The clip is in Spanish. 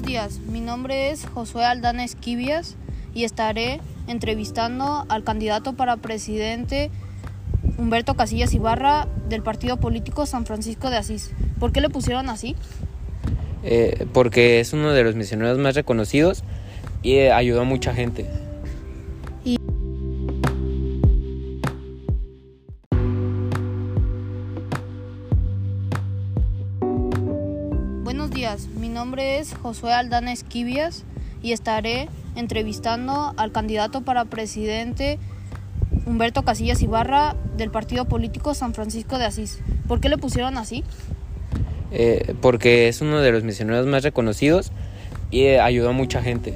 Buenos días, mi nombre es Josué Aldana Esquivias y estaré entrevistando al candidato para presidente Humberto Casillas Ibarra del partido político San Francisco de Asís. ¿Por qué le pusieron así? Eh, porque es uno de los misioneros más reconocidos y eh, ayudó a mucha gente. Buenos días, mi nombre es Josué Aldana Esquivias y estaré entrevistando al candidato para presidente Humberto Casillas Ibarra del partido político San Francisco de Asís. ¿Por qué le pusieron así? Eh, porque es uno de los misioneros más reconocidos y eh, ayudó a mucha gente.